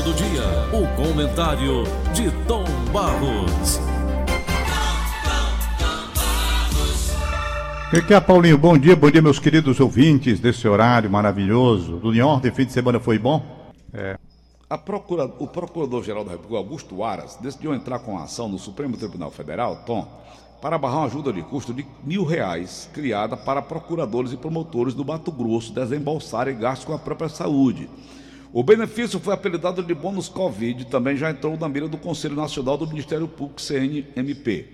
fato do dia, o comentário de Tom Barros. O que é, Paulinho? Bom dia, bom dia, meus queridos ouvintes desse horário maravilhoso. Do New York, fim de semana foi bom? É. Procura, o Procurador-Geral da República, Augusto Aras, decidiu entrar com a ação no Supremo Tribunal Federal, Tom, para barrar uma ajuda de custo de mil reais criada para procuradores e promotores do Mato Grosso desembolsarem gastos com a própria saúde. O benefício foi apelidado de bônus Covid e também já entrou na mira do Conselho Nacional do Ministério Público, CNMP.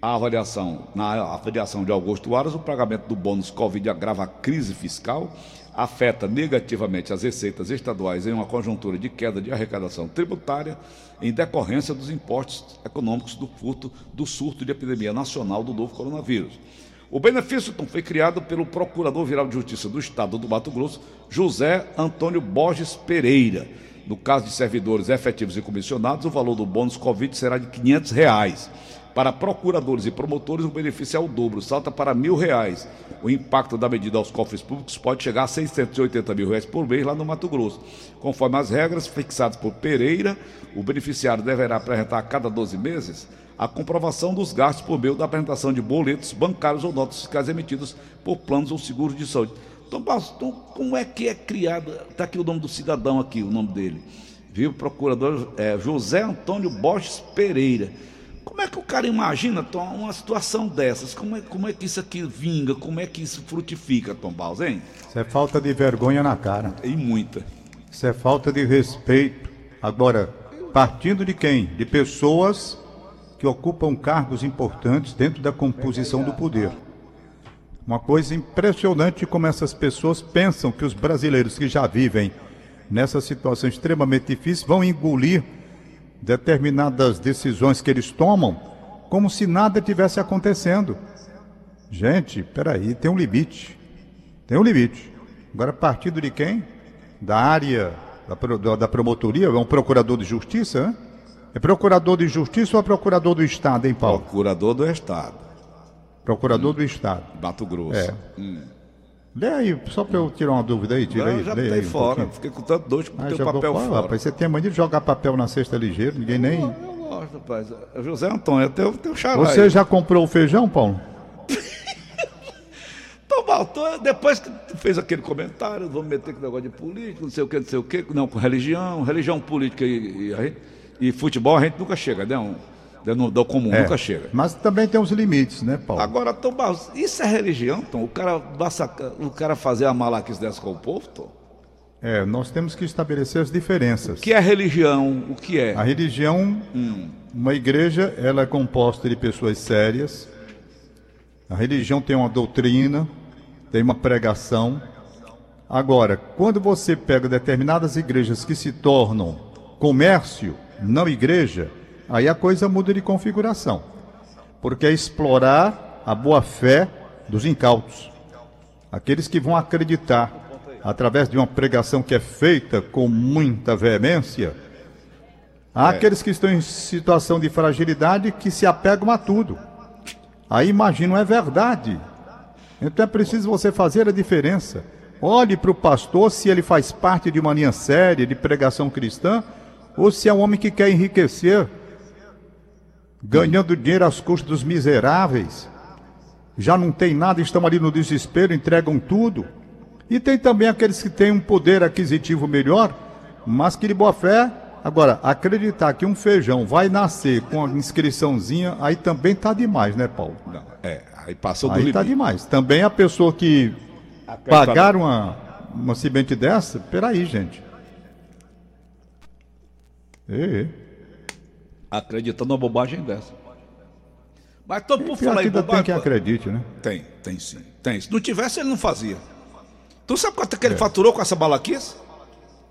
A avaliação, na avaliação de Augusto Aras, o pagamento do bônus Covid agrava a crise fiscal, afeta negativamente as receitas estaduais em uma conjuntura de queda de arrecadação tributária em decorrência dos impostos econômicos do furto do surto de epidemia nacional do novo coronavírus. O benefício então, foi criado pelo Procurador-Geral de Justiça do Estado do Mato Grosso, José Antônio Borges Pereira. No caso de servidores efetivos e comissionados, o valor do bônus Covid será de 500 reais. Para procuradores e promotores, o benefício é o dobro, salta para mil reais. O impacto da medida aos cofres públicos pode chegar a 680 mil reais por mês lá no Mato Grosso. Conforme as regras fixadas por Pereira, o beneficiário deverá apresentar a cada 12 meses a comprovação dos gastos por meio da apresentação de boletos bancários ou notas fiscais emitidos por planos ou seguros de saúde. Então, Baston, como é que é criado? Está aqui o nome do cidadão aqui, o nome dele. Viu? Procurador é, José Antônio Borges Pereira. Como é que o cara imagina, Tom, uma situação dessas? Como é, como é que isso aqui vinga? Como é que isso frutifica, Tom Baus, hein? Isso é falta de vergonha na cara. E muita. Isso é falta de respeito. Agora, partindo de quem? De pessoas que ocupam cargos importantes dentro da composição do poder. Uma coisa impressionante como essas pessoas pensam que os brasileiros que já vivem nessa situação extremamente difícil vão engolir determinadas decisões que eles tomam como se nada tivesse acontecendo. Gente, peraí, tem um limite. Tem um limite. Agora, partido de quem? Da área da, da promotoria? É um procurador de justiça? Hein? É procurador de justiça ou é procurador do Estado, hein, Paulo? Procurador do Estado. Procurador hum. do Estado. Mato Grosso. É. Hum. Lê aí, só para eu tirar uma dúvida aí, tira aí. Já lê aí, fora, fiquei com tanto dor que ah, o papel fora. fora. Rapaz, você tem a mania de jogar papel na cesta ligeiro, ninguém nem... Eu, eu gosto, rapaz. José Antônio, é teu, teu xará Você aí. já comprou o feijão, Paulo? Então, depois que fez aquele comentário, vamos meter com negócio de política, não sei o que, não sei o que, não, com religião, religião política e, e, e futebol a gente nunca chega, né? Um, do, do comum, é, nunca chega. Mas também tem uns limites, né, Paulo? Agora, Tom Barros, isso é religião, Tom? O cara, o cara fazer a malaquice dessa com o povo, Tom? É, nós temos que estabelecer as diferenças. O que é religião? O que é? A religião, hum. uma igreja, ela é composta de pessoas sérias. A religião tem uma doutrina, tem uma pregação. Agora, quando você pega determinadas igrejas que se tornam comércio, não igreja, aí a coisa muda de configuração. Porque é explorar a boa-fé dos incautos. Aqueles que vão acreditar, através de uma pregação que é feita com muita veemência, há é. aqueles que estão em situação de fragilidade que se apegam a tudo. Aí imaginam, é verdade. Então é preciso você fazer a diferença. Olhe para o pastor se ele faz parte de uma linha séria de pregação cristã ou se é um homem que quer enriquecer ganhando dinheiro às custas dos miseráveis, já não tem nada, estão ali no desespero, entregam tudo. E tem também aqueles que têm um poder aquisitivo melhor, mas que de boa fé. Agora, acreditar que um feijão vai nascer com a inscriçãozinha, aí também tá demais, né, Paulo? Não, é, aí passou do aí tá limite. tá demais. Também a pessoa que pagar uma, uma semente dessa, peraí, gente. Ei, acreditando numa bobagem dessa. Mas todo mundo fala aí bobagem. Tem quem acredite, né? Tem, tem sim. Tem. Se não tivesse, ele não fazia. Tu sabe quanto é que ele é. faturou com essa balaquice?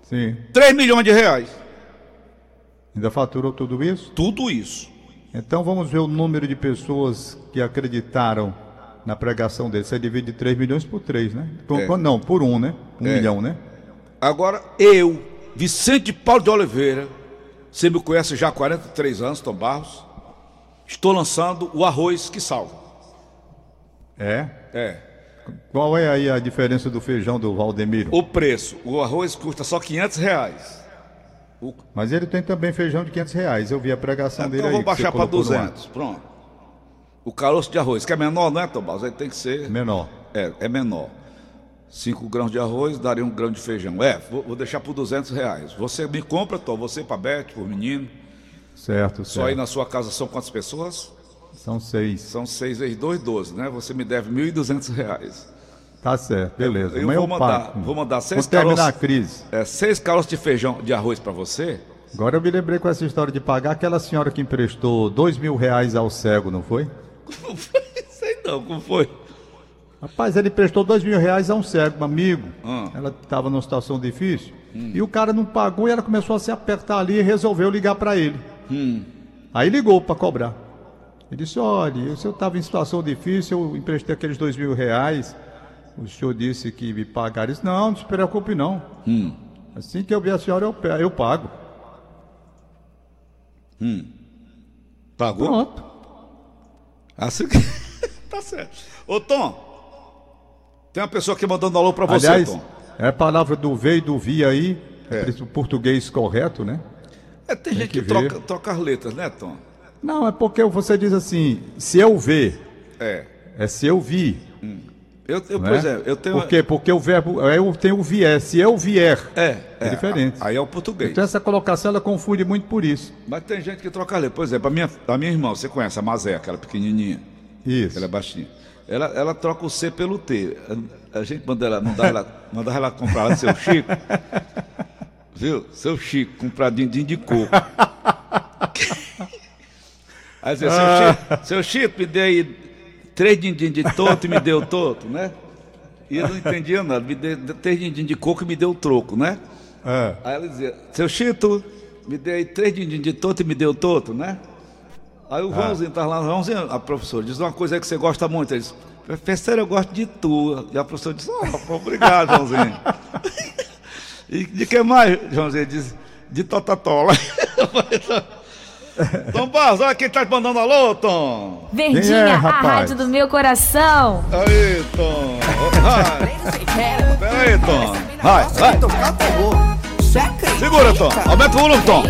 Sim. 3 milhões de reais. Ainda faturou tudo isso? Tudo isso. Então vamos ver o número de pessoas que acreditaram na pregação dele. Você divide 3 milhões por 3, né? Por, é. Não, por um, né? Um é. milhão, né? Agora, eu, Vicente Paulo de Oliveira, você me conhece já há 43 anos, Tom Barros. Estou lançando o arroz que salva. É? É. Qual é aí a diferença do feijão do Valdemiro? O preço. O arroz custa só 500 reais. O- Mas ele tem também feijão de 500 reais. Eu vi a pregação Então dele aí. vou que você baixar para colocou no ar. 200. Pronto. O caroço de arroz, que é menor, não é, Tomás? Aí tem que ser. Menor. É, é menor. 5 grãos de arroz daria um grão de feijão. É, vou, vou deixar por 200 reais. Você me compra, Tom, você para Beth, por menino. Certo, Só aí certo. na sua casa são quantas pessoas? São seis. São 6 vezes 2, 12, né? Você me deve 1.200 reais. Tá certo, beleza. Eu Amanhã vou mandar- pago. vou mandar seis caroços. a crise. É, seis caroços de feijão de arroz para você. Agora eu me lembrei com essa história de pagar aquela senhora que emprestou dois mil reais ao cego, não foi? Como foi? Sei não, como foi? Rapaz, ele emprestou dois mil reais a um cego, um amigo. Hum. Ela estava numa situação difícil. E o cara não pagou e ela começou a se apertar ali e resolveu ligar para ele. Hum. Aí ligou para cobrar. Ele disse: Olha, o senhor estava em situação difícil, eu emprestei aqueles dois mil reais. O senhor disse que me pagaria. Disse: Não, não se preocupe, não. Hum. Assim que eu ver a senhora, eu, eu pago. Pagou? Pronto. Assim que. tá certo. Ô, Tom, tem uma pessoa aqui mandando alô pra você, Aliás, Tom. é a palavra do V e do vi aí, É. é. o português correto, né? É, tem, gente que, que troca, ver. troca as letras, né, Tom? Não, é porque você diz assim, se eu ver, É. é se eu vi. Eu, eu, não pois é, eu tenho. Por quê? Porque o verbo, eu tenho o vier, se eu vier. É, É diferente. Aí é o português. Então essa colocação ela confunde muito por isso. Mas tem gente que troca a letra. Por exemplo, a minha, a minha irmã, você conhece a Mazé, aquela pequenininha. Isso. Ela é baixinha. Ela, ela troca o C pelo T. A, a gente manda ela, mandava ela, mandava ela comprar lá seu Chico. Viu? Seu Chico, comprar de coco. Aí dizia, seu, Chico, seu Chico, me dê aí três din-din de toto e me deu toto, né? E eu não entendia nada. Me deu três din-din de coco e me deu troco, né? É. Aí ela dizia, seu Chito, me dê aí três din-din de toto e me deu toto, né? Aí o Joãozinho tá lá, Joãozinho, a professora, diz uma coisa aí que você gosta muito. Ele diz, professor, eu gosto de tu. E a professora diz, oh, obrigado, Joãozinho. e de que mais, Joãozinho? Ele diz, de totatola. Tom Barros, olha quem tá te mandando alô, Tom. Quem é, Verdinha, a rádio do meu coração. Aí, Tom. Vai. Peraí, Tom. Vai, vai. Segura, Tom. Aumenta o volume, Tom.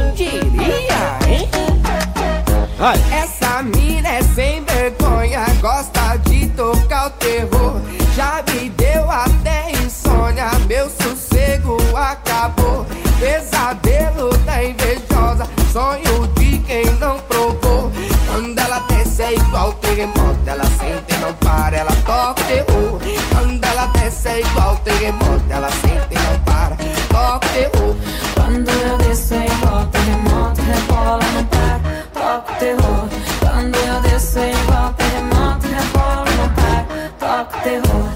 Vai. Essa mina é sem vergonha, gosta de tocar o terror. Já me deu até insônia, meu sossego acabou. Pesadelo da invejosa, sonho de quem não provou. Quando ela desce é igual terremoto, ela sente e não para, ela toca o terror. Quando ela desce é igual terremoto, ela sente e não para, toca o terror. Quando eu desço é igual terremoto, rebola, não para, terror.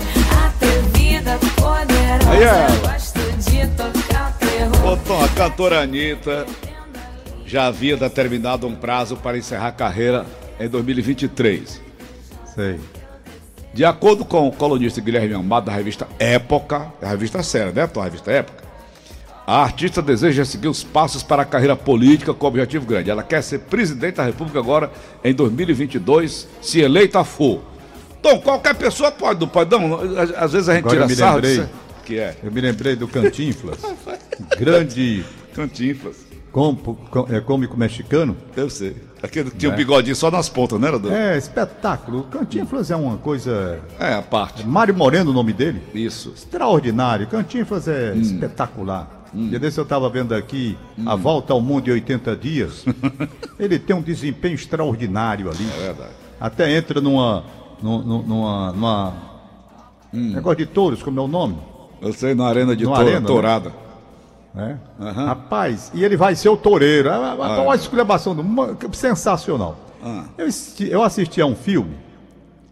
Poderosa, Aí, é. eu gosto de tocar o terror. Ô Tom, a cantora Anitta já havia determinado um prazo para encerrar a carreira em 2023. Sei. De acordo com o colunista Guilherme Amado da revista Época, é a revista séria, né, Tom? A revista Época. A artista deseja seguir os passos para a carreira política com objetivo grande. Ela quer ser presidente da República agora em 2022, se eleita for. Tom, qualquer pessoa pode, não pode não? Às- vezes a gente Agora eu tira me sarro lembrei. Que é? Eu me lembrei do Cantinflas, grande Cantinflas. compo- com- é, cômico mexicano. Eu sei. Aquele que tinha um bigodinho só nas pontas, não era? É, espetáculo. O Cantinflas é uma coisa. É, a parte. Mário Moreno, o nome dele? Isso. Extraordinário. Cantinflas é Hum. espetacular. Dia desse eu estava vendo aqui A Volta ao Mundo em 80 Dias. Ele tem um desempenho extraordinário ali. É verdade. Até entra numa. Nu- nu- numa. numa Hum. Negócio de touros, como é o nome? Eu sei, na arena de arena, né? tourada. É. Aham. Rapaz, e ele vai ser o toureiro. É uma, Ah. uma exclamação do- uma- sensacional. Ah. Eu, assisti, eu assisti a um filme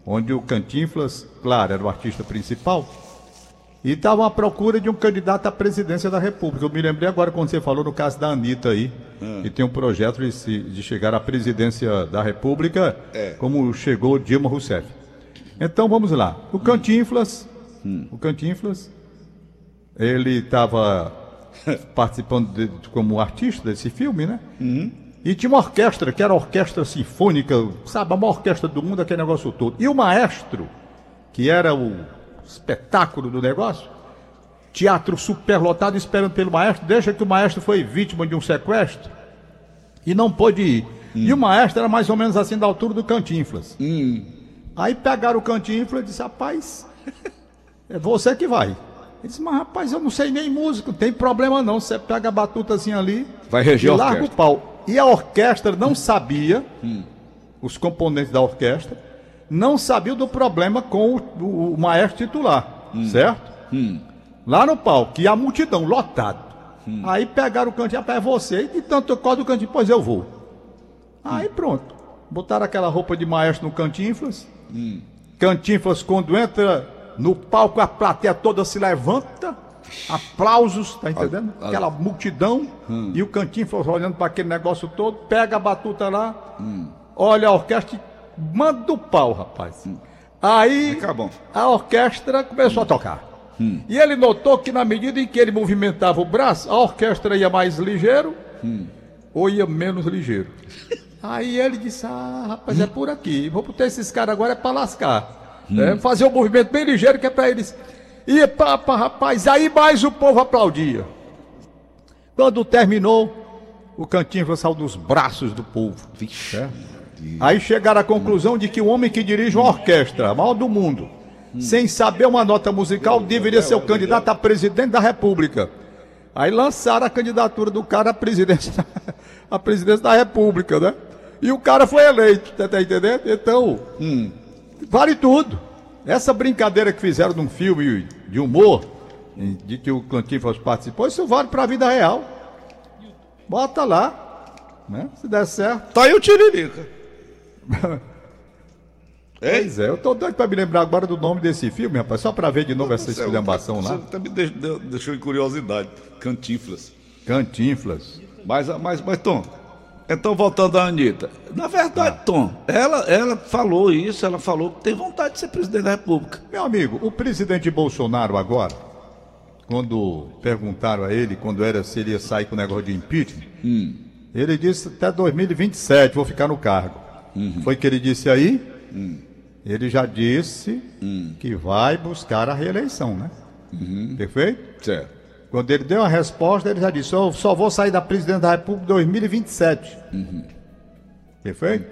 onde o Cantinflas, claro, era o artista principal, e estava à procura de um candidato à presidência da República. Eu me lembrei agora quando você falou no caso da Anitta aí, Ah. que tem um projeto de, se- de chegar à presidência da República, É. como chegou Dilma Rousseff. Então vamos lá. O Cantinflas, Hum. o Cantinflas, ele estava participando de- como artista desse filme, né? Uhum. E tinha uma orquestra, que era a orquestra sinfônica, sabe, a maior orquestra do mundo, aquele negócio todo. E o maestro, que era o espetáculo do negócio, teatro superlotado esperando pelo maestro, deixa que o maestro foi vítima de um sequestro e não pôde ir. E o maestro era mais ou menos assim da altura do Cantinflas. Aí pegaram o Cantinflas e disse, rapaz, é você que vai. Ele disse, mas rapaz, eu não sei nem música, não tem problema não. Você pega a batuta assim ali Vai reger e larga o pau. E a orquestra não sabia, os componentes da orquestra, não sabiam do problema com o, o- o maestro titular, certo? Lá no palco, e a multidão lotada. Aí pegaram o cantinho, rapaz, é você, e de tanto eu cordo o cantinho, pois eu vou. Aí pronto. Botaram aquela roupa de maestro no Cantinflas. Cantinflas, quando entra no palco, a plateia toda se levanta. Aplausos, tá entendendo? Aquela multidão. E o Cantinflas olhando para aquele negócio todo, pega a batuta lá, olha a orquestra e manda o pau, rapaz. Aí Fica bom. a orquestra começou a tocar. E ele notou que na medida em que ele movimentava o braço, a orquestra ia mais ligeiro ou ia menos ligeiro. Aí ele disse: Ah, rapaz, é por aqui. Vou botar esses caras agora é pra lascar. É, fazer um movimento bem ligeiro que é pra eles. E papa, rapaz, aí mais o povo aplaudia. Quando terminou, o cantinho saiu dos braços do povo. certo? Aí chegaram à conclusão de que o homem que dirige uma orquestra, a maior do mundo, sem saber uma nota musical, deveria ser o candidato a presidente da República. Aí lançaram a candidatura do cara à presidência, à presidência da República, né? E o cara foi eleito, tá, tá entendendo? Então, vale tudo. Essa brincadeira que fizeram num filme de humor, de que o Cantinflas participou, isso vale pra vida real. Bota lá, né? Se der certo. Tá aí o Tiririca. Pois é, eu tô doido pra me lembrar agora do nome desse filme, rapaz, só pra ver de novo essa esculhambação lá. Você até me deix- deu- deixou em curiosidade. Cantinflas. Cantinflas. Mas, mas, mas, Tom, então voltando à Anitta. Na verdade, Ah. Tom, ela, ela falou isso, ela falou que tem vontade de ser presidente da República. Meu amigo, o presidente Bolsonaro agora, quando perguntaram a ele quando era se ele ia sair com o negócio de impeachment, ele disse até 2027 vou ficar no cargo. Foi que ele disse aí? Ele já disse que vai buscar a reeleição, né? Perfeito? Certo. Quando ele deu a resposta, ele já disse: Eu só vou sair da presidência da República em 2027. Perfeito?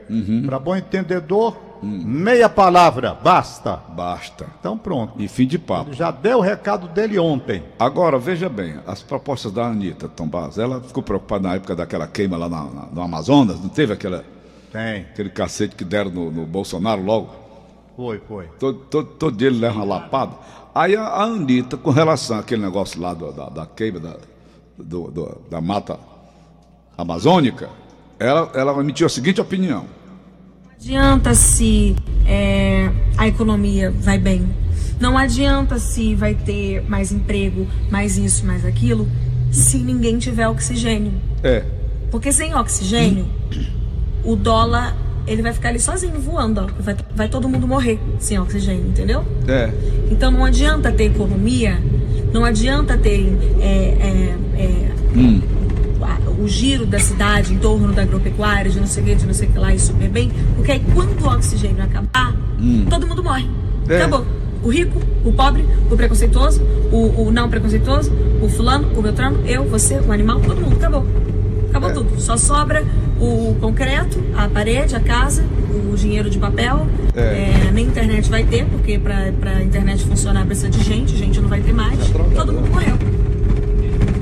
Para bom entendedor, meia palavra, basta. Basta. Então pronto. E fim de papo. Ele já deu o recado dele ontem. Agora, veja bem, as propostas da Anitta, Tom Barros, ela ficou preocupada na época daquela queima lá na- na- no Amazonas, não teve aquela, Tem. aquele cacete que deram no, no Bolsonaro logo? Foi, foi. Todo, todo, todo dia ele leva uma lapada. Aí a, a Anitta, com relação àquele negócio lá do- da, da queima da, do- do- da mata amazônica, ela, ela emitiu a seguinte opinião. adianta se é, a economia vai bem. Não adianta se vai ter mais emprego, mais isso, mais aquilo, se ninguém tiver oxigênio. É, Porque sem oxigênio, o dólar ele vai ficar ali sozinho voando, ó. Vai, vai todo mundo morrer sem oxigênio, entendeu? é. Então não adianta ter economia, não adianta ter é, é, é, a- o giro da cidade em torno da agropecuária, de não sei o que, de não sei o que lá, e super bem, porque aí quando o oxigênio acabar, todo mundo morre. É. Acabou. O rico, o pobre, o preconceituoso, o, o não preconceituoso, o fulano, o beltrano, eu, você, o animal, todo mundo, acabou. Acabou tudo. Só sobra o concreto, a parede, a casa, o dinheiro de papel. É, nem internet vai ter, porque pra, pra internet funcionar precisa de gente, gente não vai ter mais. Todo mundo morreu.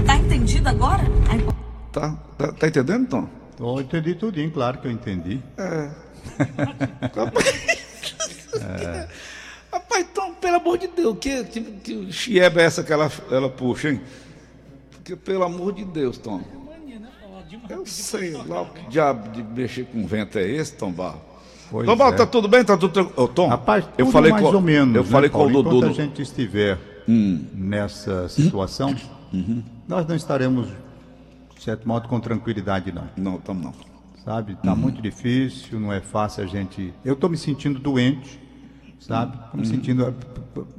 Tá entendido agora? A Tá, tá, tá entendendo, Tom? Eu entendi tudinho, claro que eu entendi. Rapaz, Tom, pelo amor de Deus, que, tipo, que chieba é essa que ela, ela puxa, hein? Porque, pelo amor de Deus, Tom. Eu sei lá que diabo de mexer com vento é esse, Tom Barro. Pois Tom Barro, é. tá tudo bem? Tá tudo tranquilo? Ô, Tom, Rapaz, eu falei mais com, ou menos. Eu né, falei com o Paulo? Dudu. Enquanto a gente estiver Hum. nessa situação, Uhum. nós não estaremos, de certo modo, com tranquilidade, não. Não, Tom, não. Sabe? Tá muito difícil, não é fácil a gente. Eu tô me sentindo doente, sabe? Tô me sentindo.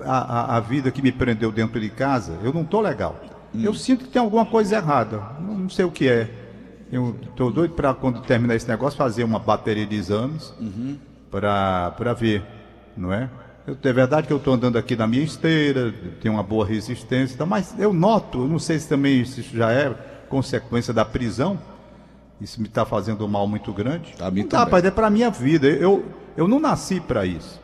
A, a, a vida que me prendeu dentro de casa, eu não tô legal. Eu sinto que tem alguma coisa errada. Não, não sei o que é. Eu tô doido para quando terminar esse negócio fazer uma bateria de exames para para ver, não é? Eu, é verdade que eu estou andando aqui na minha esteira, tenho uma boa resistência, tá, mas eu noto, eu não sei se também isso já é consequência da prisão, isso me está fazendo um mal muito grande. A mim não dá, rapaz, é para minha vida. Eu, eu não nasci para isso.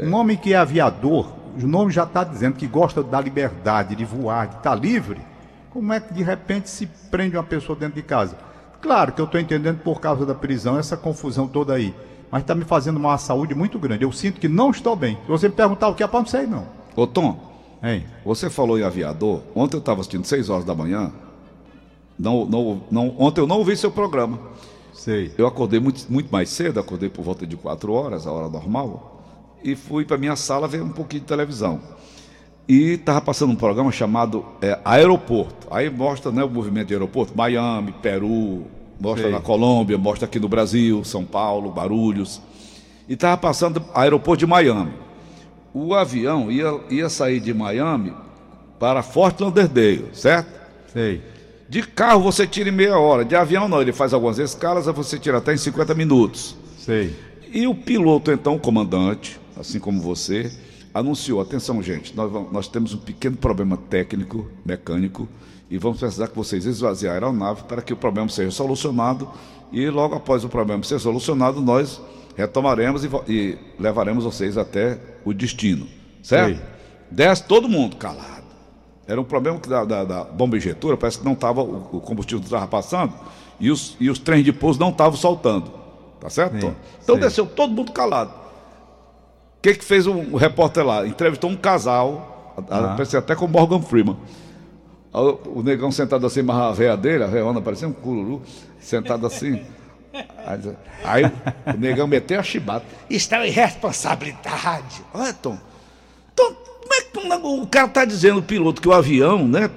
Um homem que é aviador, o nome já está dizendo que gosta da liberdade, de voar, de estar livre. Como é que de repente se prende uma pessoa dentro de casa? Claro que eu estou entendendo por causa da prisão, essa confusão toda aí. Mas está me fazendo uma saúde muito grande. Eu sinto que não estou bem. Se você me perguntar o que é, não sei não. Ô Tom, Hein? você falou em aviador. Ontem eu estava assistindo 6 horas da manhã. Não, não, não, ontem eu não ouvi seu programa. Sei. Eu acordei muito, muito mais cedo, acordei por volta de 4 horas, a hora normal, e fui para minha sala ver um pouquinho de televisão. E estava passando um programa chamado é, Aeroporto. Aí mostra né, o movimento de aeroporto, Miami, Peru, mostra Sei. na Colômbia, mostra aqui no Brasil, São Paulo, Barulhos. E estava passando aeroporto de Miami. O avião ia, ia sair de Miami para Fort Lauderdale, certo? Sei. De carro você tira em meia hora, de avião não, ele faz algumas escalas, você tira até em 50 minutos. Sei. E o piloto, então, o comandante, assim como você, anunciou: atenção, gente, nós, vamos- nós temos um pequeno problema técnico, mecânico, e vamos precisar que vocês esvaziem a aeronave para que o problema seja solucionado. E logo após o problema ser solucionado, nós retomaremos e, e levaremos vocês até o destino. Certo? Desce todo mundo calado. Era um problema que da, da, da bomba injetora, parece que não estava, o, o combustível estava passando e os, e os trens de pouso não estavam soltando. Tá certo, Sim? Então sei. desceu todo mundo calado. O que, que fez o, o repórter lá? Entrevistou um casal, Ah. parecia até com o Morgan Freeman. O, o negão sentado assim, mas a véia dele, a véiona, parecia um cururu, sentado assim. Aí, o negão meteu a chibata. Isso é irresponsabilidade. Olha, Tom. Tom, como é que o cara está dizendo, o piloto, que o avião né,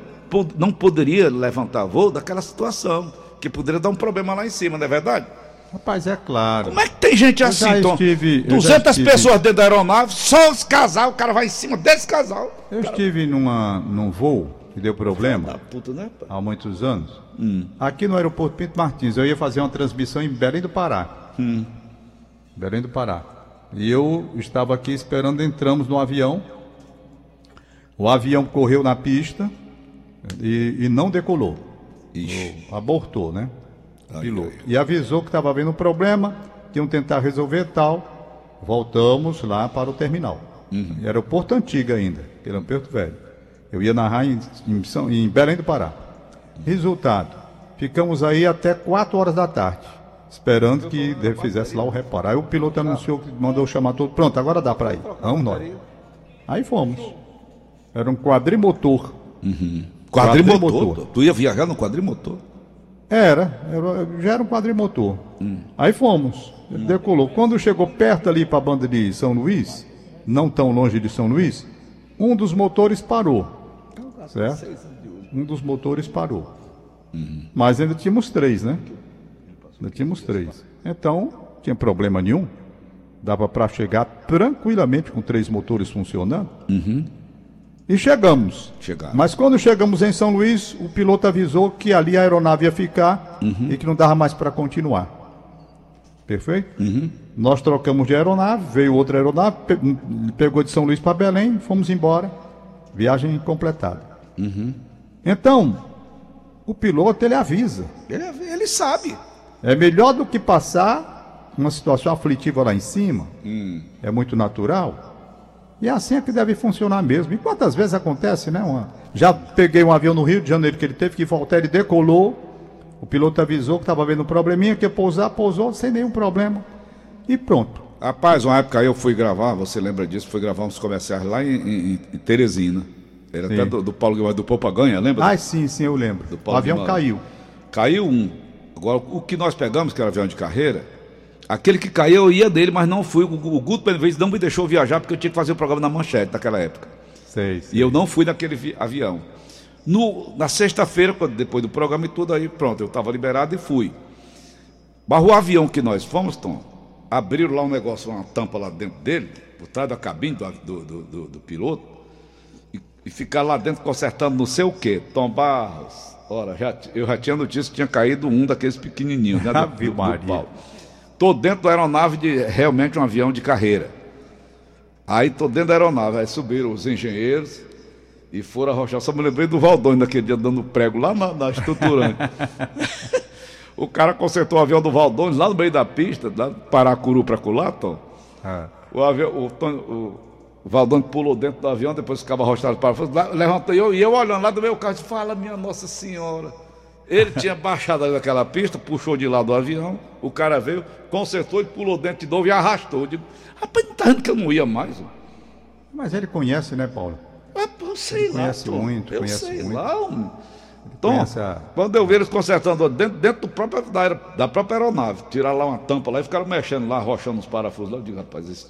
não poderia levantar voo daquela situação, que poderia dar um problema lá em cima, não é verdade? Rapaz, é claro. Como é que tem gente Eu assim, já Tom? estive- eu já 200 estive- pessoas dentro da aeronave, só os casal, o cara vai em cima desse casal. Eu estive numa, num voo que deu problema. Puta, né? há muitos anos, aqui no aeroporto Pinto Martins. Eu ia fazer uma transmissão em Belém do Pará. Belém do Pará. E eu estava aqui esperando, entramos no avião. O avião correu na pista e, e não decolou. Ixi. Abortou, né? Piloto. E avisou que estava havendo um problema, que iam tentar resolver tal. Voltamos lá para o terminal. E Aeroporto antigo ainda, que era um Porto Velho. Eu ia narrar em, em São- em Belém do Pará. Resultado, ficamos aí até 4 horas da tarde, esperando que ele fizesse lá o reparo. Aí o piloto anunciou que mandou chamar todo. Pronto, agora dá para ir. Vamos nós. Aí fomos. Era um quadrimotor. Quadrimotor. Quadrimotor. Tu ia viajar no quadrimotor? Era, era- já era um quadrimotor. Aí fomos, ele decolou. Quando chegou perto ali para a banda de São Luís, não tão longe de São Luís, um dos motores parou. Certo? Um dos motores parou. Mas ainda tínhamos três, né? Ainda tínhamos três. Então, tinha problema nenhum. Dava para chegar tranquilamente com três motores funcionando. E chegamos. Chegaram. Mas quando chegamos em São Luís, o piloto avisou que ali a aeronave ia ficar e que não dava mais para continuar. Perfeito? Nós trocamos de aeronave, veio outra aeronave, pe- pegou de São Luís para Belém, fomos embora. Viagem completada. Então, o piloto ele avisa. Ele, ele sabe. É melhor do que passar uma situação aflitiva lá em cima. É muito natural. E é assim é que deve funcionar mesmo. E quantas vezes acontece, né? uma- Já peguei um avião no Rio de Janeiro que ele teve que voltar, ele decolou. O piloto avisou que estava havendo um probleminha, que ia pousar, pousou sem nenhum problema. E pronto. Rapaz, uma época eu fui gravar, você lembra disso? Fui gravar uns comerciais lá em, em- em Teresina. Era Sim. até do, do Paulo Guimarães, do Popaganha, lembra? Ah, sim, sim, eu lembro. O avião Guimarães. caiu. Caiu um. Agora, o que nós pegamos, que era avião de carreira, aquele que caiu eu ia dele, mas não fui. O, Guto, pelo menos, não me deixou viajar porque eu tinha que fazer o programa na manchete naquela época. Sei, sei. E eu não fui naquele vi- avião. No- na sexta-feira, depois do programa e tudo, aí pronto, eu estava liberado e fui. Mas o avião que nós fomos, Tom, abriram lá um negócio, uma tampa lá dentro dele, por trás da cabine do, do, do- do- do piloto, e, e ficar lá dentro consertando não sei o quê. Tom Barros, ora, já eu já tinha notícia que tinha caído um daqueles pequenininhos, né? Do, do, do pau. Tô dentro da aeronave de realmente um avião de carreira. Aí tô dentro da aeronave, aí subiram os engenheiros e foram arrochar. Só me lembrei do Valdônio naquele dia dando prego lá na, na estruturante. o cara consertou o avião do Valdônio lá no meio da pista, lá Paracuru para Culaton. Ah. O, avião, o, o, o Valdônio pulou dentro do avião, depois ficava arrochado para fora. Levantou e eu, e eu olhando lá do meu carro, fala, minha Nossa Senhora. Ele tinha baixado ali daquela pista, puxou de lá do avião, o cara veio, consertou e pulou dentro de novo e arrastou. Eu digo, rapaz, não tá que eu não ia mais? Mas ele conhece, né, Paulo? Ah, eu sei lá. conhece Tom. muito, eu conhece sei muito. lá. Tom, conhece a- quando eu vi eles consertando dentro, dentro do próprio, da, da própria aeronave, tiraram lá uma tampa lá e ficaram mexendo lá, arrochando os parafusos lá. Eu digo, rapaz, esse,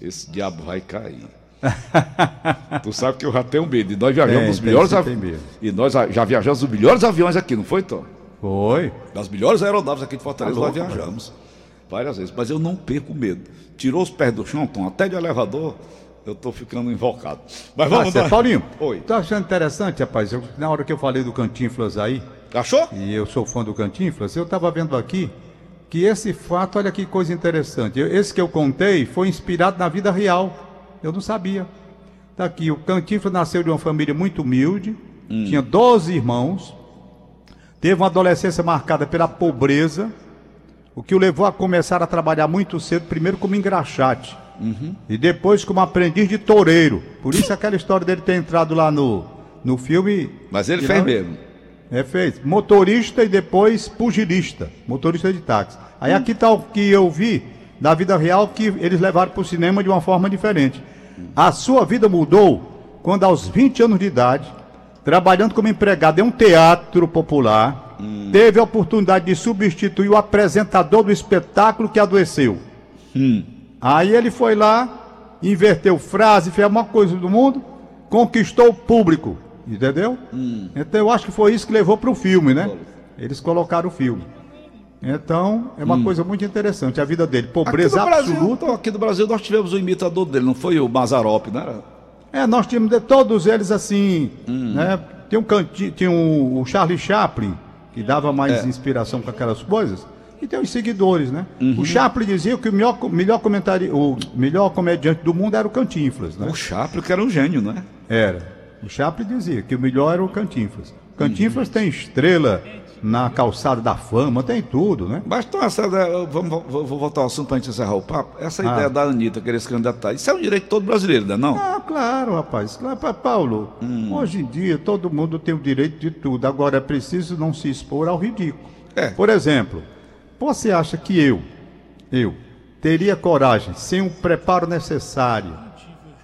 esse diabo vai cair. tu sabe que eu já tenho medo. E nós viajamos Tem, tem, melhores aviões. E nós já viajamos nos melhores aviões aqui, não foi, Tom? Foi. Das melhores aeronaves aqui de Fortaleza, Tá nós viajamos. Várias vezes. Mas eu não perco medo. Tirou os pés do chão, Tom, até de elevador, eu tô ficando invocado. Mas vamos lá. Paulinho, Oi. tô achando interessante, rapaz. Eu- na hora que eu falei do Cantinflas aí, Achou? e eu sou fã do Cantinflas, eu estava vendo aqui que esse fato, olha que coisa interessante. Esse que eu contei foi inspirado na vida real. Eu não sabia. Tá aqui, o Cantinflas nasceu de uma família muito humilde, tinha 12 irmãos, teve uma adolescência marcada pela pobreza, o que o levou a começar a trabalhar muito cedo, primeiro como engraxate. E depois como aprendiz de toureiro. Por isso aquela história dele ter entrado lá no, no filme. Mas ele fez lá- mesmo. é, fez. Motorista e depois pugilista. Motorista de táxi. Aí aqui tá o que eu vi da vida real que eles levaram para o cinema de uma forma diferente. A sua vida mudou quando, aos 20 anos de idade, trabalhando como empregado em um teatro popular, teve a oportunidade de substituir o apresentador do espetáculo que adoeceu. Aí ele foi lá, inverteu frase, fez a maior coisa do mundo, conquistou o público, entendeu? Então eu acho que foi isso que levou para o filme, né? Eles colocaram o filme. Então, é uma coisa muito interessante, a vida dele. Pobreza aqui Brasil, absoluta. Tom, aqui no Brasil nós tivemos o imitador dele, não foi o Mazarop, não era? É, nós tínhamos de todos eles assim, né? Tem um canti, tinha um, o Charlie Chaplin, que dava mais É. inspiração com aquelas coisas, e tem os seguidores, né? O Chaplin dizia que o melhor, melhor comentário, o melhor comediante do mundo era o Cantinflas, né? O Chaplin, que era um gênio, né? Era. O Chaplin dizia que o melhor era o Cantinflas. Cantinflas tem estrela na calçada da fama, tem tudo, né? Mas então, essa vamos, vou, vou voltar ao assunto para a gente encerrar o papo. Essa Ah. ideia da Anitta querer se candidatar, isso é um direito todo brasileiro, não é não? Ah, claro, rapaz. Paulo, hoje em dia todo mundo tem o direito de tudo. Agora é preciso não se expor ao ridículo. É. Por exemplo, você acha que eu, eu, teria coragem, sem o preparo necessário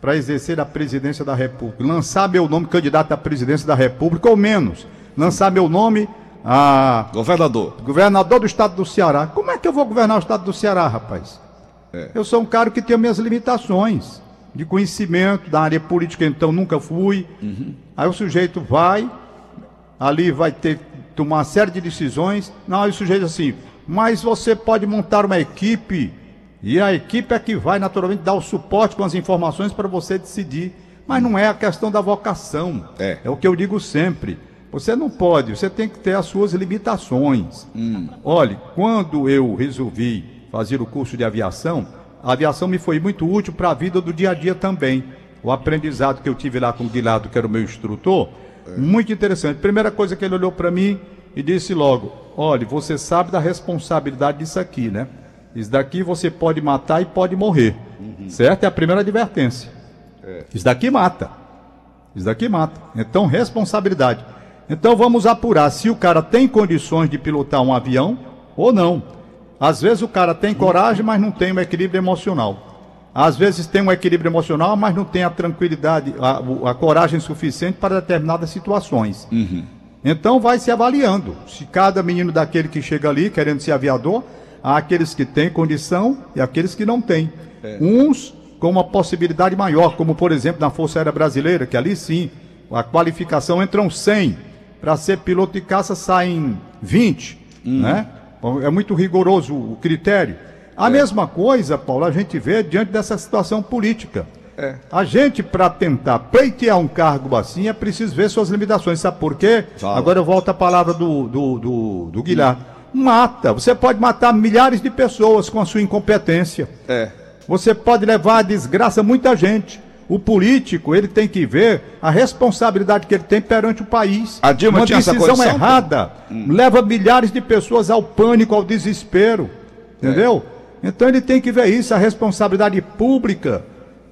para exercer a presidência da República, lançar meu nome candidato à presidência da República, ou menos, lançar meu nome a Governador. governador do estado do Ceará. Como é que eu vou governar o estado do Ceará, rapaz? É. Eu sou um cara que tem minhas limitações de conhecimento da área política, então nunca fui. Aí o sujeito vai, ali vai ter que tomar uma série de decisões. Não, aí o sujeito assim, mas você pode montar uma equipe e a equipe é que vai naturalmente dar o suporte com as informações para você decidir. Mas não é a questão da vocação. É. É o que eu digo sempre. Você não pode, você tem que ter as suas limitações. Olhe, quando eu resolvi fazer o curso de aviação, a aviação me foi muito útil para a vida do dia a dia também. O aprendizado que eu tive lá com o Guilherme, que era o meu instrutor, muito interessante. Primeira coisa que ele olhou para mim e disse logo: Olhe, você sabe da responsabilidade disso aqui, né? Isso daqui você pode matar e pode morrer. Certo? É a primeira advertência. Isso daqui mata. Isso daqui mata. Então, responsabilidade. Então, vamos apurar se o cara tem condições de pilotar um avião ou não. Às vezes o cara tem coragem, mas não tem um equilíbrio emocional. Às vezes tem um equilíbrio emocional, mas não tem a tranquilidade, a, a coragem suficiente para determinadas situações. Então vai se avaliando. Se cada menino daquele que chega ali querendo ser aviador, há aqueles que têm condição e aqueles que não têm. Uns com uma possibilidade maior, como por exemplo na Força Aérea Brasileira, que ali sim, a qualificação entram 100. Para ser piloto de caça saem 20, né? Bom, É muito rigoroso o critério. A mesma coisa, Paulo, a gente vê diante dessa situação política. A gente, para tentar pleitear um cargo assim, é preciso ver suas limitações. Sabe por quê? Fala. Agora eu volto à palavra do, do, do, do Guilherme. Mata. Você pode matar milhares de pessoas com a sua incompetência. É. Você pode levar à desgraça muita gente. O político, ele tem que ver a responsabilidade que ele tem perante o país. A Dilma Uma tinha essa decisão condição, pô? errada leva milhares de pessoas ao pânico, ao desespero. Entendeu? Então ele tem que ver isso, a responsabilidade pública.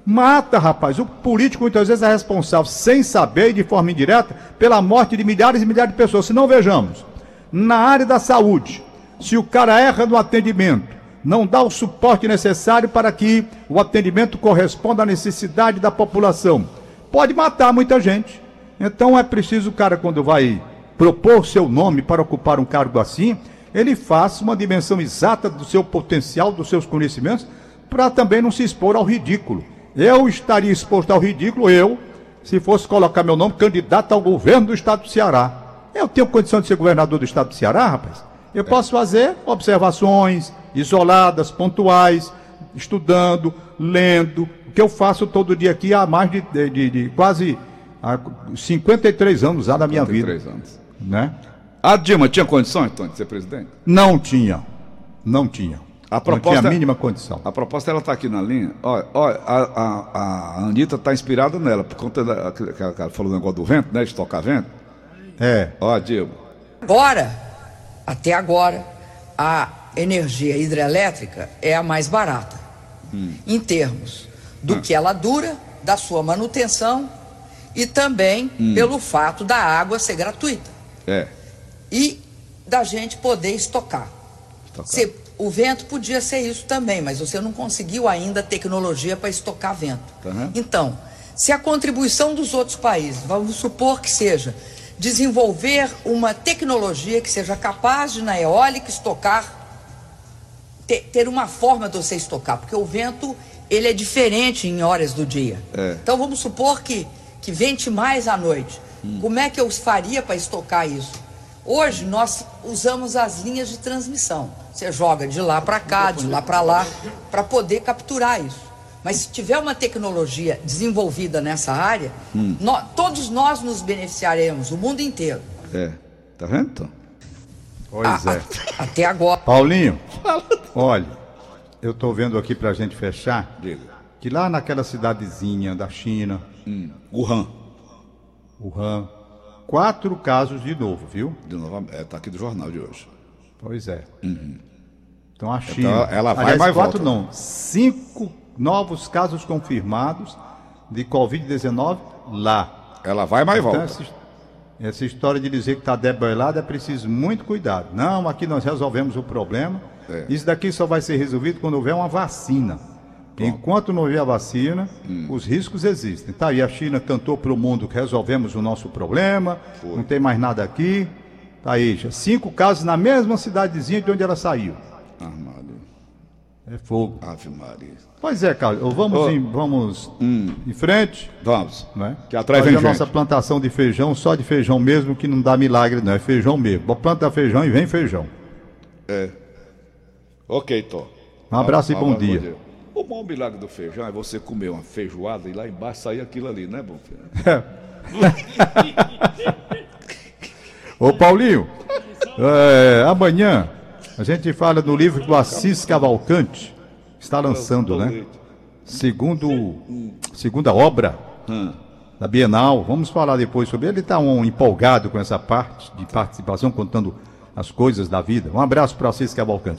Mata, rapaz. O político muitas vezes é responsável, sem saber e de forma indireta, pela morte de milhares e milhares de pessoas. Se não vejamos, na área da saúde, se o cara erra no atendimento, não dá o suporte necessário para que o atendimento corresponda à necessidade da população, pode matar muita gente. Então é preciso o cara, quando vai propor seu nome para ocupar um cargo assim, ele faça uma dimensão exata do seu potencial, dos seus conhecimentos, para também não se expor ao ridículo. Eu estaria exposto ao ridículo, eu, se fosse colocar meu nome candidato ao governo do estado do Ceará. Eu tenho condição de ser governador do estado do Ceará, rapaz? Eu posso fazer observações isoladas, pontuais, estudando, lendo, o que eu faço todo dia aqui há mais de, de- de- de quase há 53 anos já da minha vida. 33 anos. Né? A Dilma tinha condições, Tony, de ser presidente? Não tinha. Não tinha. A Não proposta- tinha a mínima condição. A proposta ela está aqui na linha. Olha, olha a, a, a Anitta está inspirada nela, por conta da, que, que ela falou do negócio do vento, né? De tocar vento. É. Ó, Dilma. Agora, até agora, a energia hidrelétrica é a mais barata, em termos do que ela dura, da sua manutenção e também pelo fato da água ser gratuita É. e da gente poder estocar. Estocar. Se- o vento podia ser isso também, mas você não conseguiu ainda tecnologia para estocar vento. Vendo? Então, se a contribuição dos outros países, vamos supor que seja desenvolver uma tecnologia que seja capaz de na eólica estocar, te- ter uma forma de você estocar, porque o vento ele é diferente em horas do dia. É. Então vamos supor que, que vente mais à noite. Como é que eu faria para estocar isso? Hoje nós usamos as linhas de transmissão. Você joga de lá para cá, de lá para lá, para poder capturar isso. Mas se tiver uma tecnologia desenvolvida nessa área, nó- todos nós nos beneficiaremos, o mundo inteiro. É. Tá vendo? Pois A- é. a- até agora. Paulinho, olha, eu estou vendo aqui para a gente fechar Diga. que lá naquela cidadezinha da China, Wuhan. Wuhan, quatro casos de novo, viu? De novo, é, tá aqui do jornal de hoje. Pois é. Então a China. Uhum. ela vai, aliás, mas quatro volta. não. Cinco novos casos confirmados de Covid-19 lá. Ela vai, mas Então, volta. essa, essa história de dizer que está debelado é preciso muito cuidado. Não, aqui nós resolvemos o problema. É. Isso daqui só vai ser resolvido quando houver uma vacina. Enquanto não houver a vacina, Hum. os riscos existem. Tá aí, a China cantou para o mundo que resolvemos o nosso problema, não tem mais nada aqui. Tá aí, já cinco casos na mesma cidadezinha de onde ela saiu. Armado. É fogo. Ave Maria. Pois é, Carlos, vamos, Ô. em, vamos em frente. Vamos. né? Que atrás Fazer vem a nossa gente. plantação de feijão, só de feijão mesmo, que não dá milagre, não. É feijão mesmo. Planta feijão e vem feijão. Ok, Tom. Um abraço e Ah, bom ah, dia. O maior milagre do feijão é você comer uma feijoada e lá embaixo sair aquilo ali, né, bom filho? Ô Paulinho, é, amanhã a gente fala no livro do Assis Cavalcante, que está lançando, né? Segundo, segunda obra da Bienal. Vamos falar depois sobre ele. Ele está um, empolgado com essa parte de participação, contando as coisas da vida. Um abraço para Assis Cavalcante.